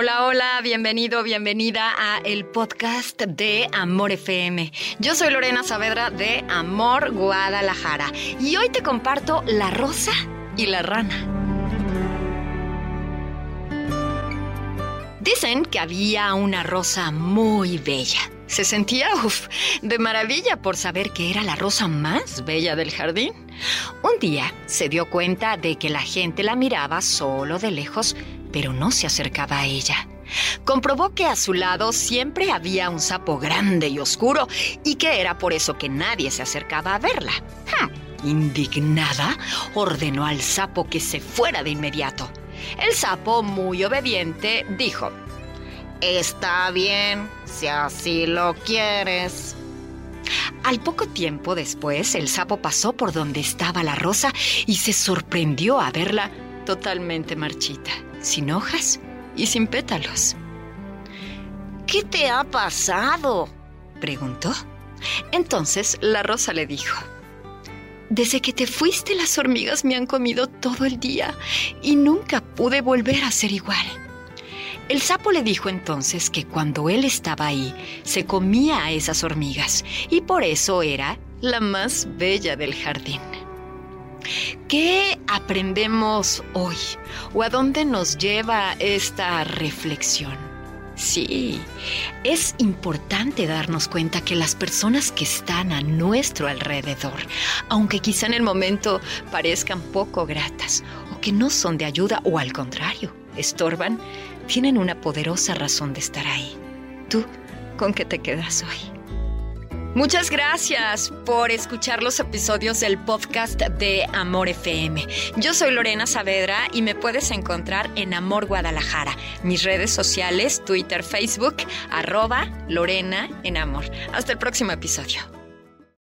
Hola, hola, bienvenido, bienvenida a el podcast de Amor FM. Yo soy Lorena Saavedra de Amor Guadalajara y hoy te comparto La Rosa y la Rana. Dicen que había una rosa muy bella. Se sentía, uff, de maravilla por saber que era la rosa más bella del jardín. Un día se dio cuenta de que la gente la miraba solo de lejos pero no se acercaba a ella. Comprobó que a su lado siempre había un sapo grande y oscuro y que era por eso que nadie se acercaba a verla. Indignada, ordenó al sapo que se fuera de inmediato. El sapo, muy obediente, dijo, Está bien, si así lo quieres. Al poco tiempo después, el sapo pasó por donde estaba la rosa y se sorprendió a verla totalmente marchita sin hojas y sin pétalos. ¿Qué te ha pasado? preguntó. Entonces la rosa le dijo, Desde que te fuiste las hormigas me han comido todo el día y nunca pude volver a ser igual. El sapo le dijo entonces que cuando él estaba ahí se comía a esas hormigas y por eso era la más bella del jardín. ¿Qué aprendemos hoy o a dónde nos lleva esta reflexión? Sí, es importante darnos cuenta que las personas que están a nuestro alrededor, aunque quizá en el momento parezcan poco gratas o que no son de ayuda o al contrario, estorban, tienen una poderosa razón de estar ahí. ¿Tú con qué te quedas hoy? Muchas gracias por escuchar los episodios del podcast de Amor FM. Yo soy Lorena Saavedra y me puedes encontrar en Amor Guadalajara, mis redes sociales, Twitter, Facebook, arroba Lorena en Amor. Hasta el próximo episodio.